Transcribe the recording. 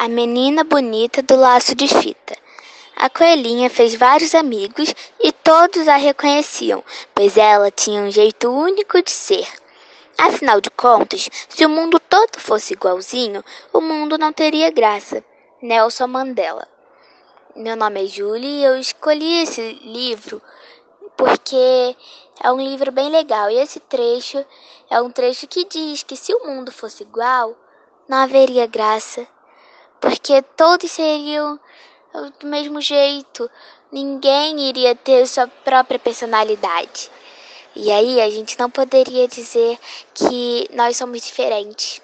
A menina bonita do laço de fita. A coelhinha fez vários amigos e todos a reconheciam, pois ela tinha um jeito único de ser. Afinal de contas, se o mundo todo fosse igualzinho, o mundo não teria graça. Nelson Mandela. Meu nome é Julie e eu escolhi esse livro porque é um livro bem legal. E esse trecho é um trecho que diz que se o mundo fosse igual, não haveria graça, porque todos seriam do mesmo jeito, ninguém iria ter sua própria personalidade. E aí a gente não poderia dizer que nós somos diferentes.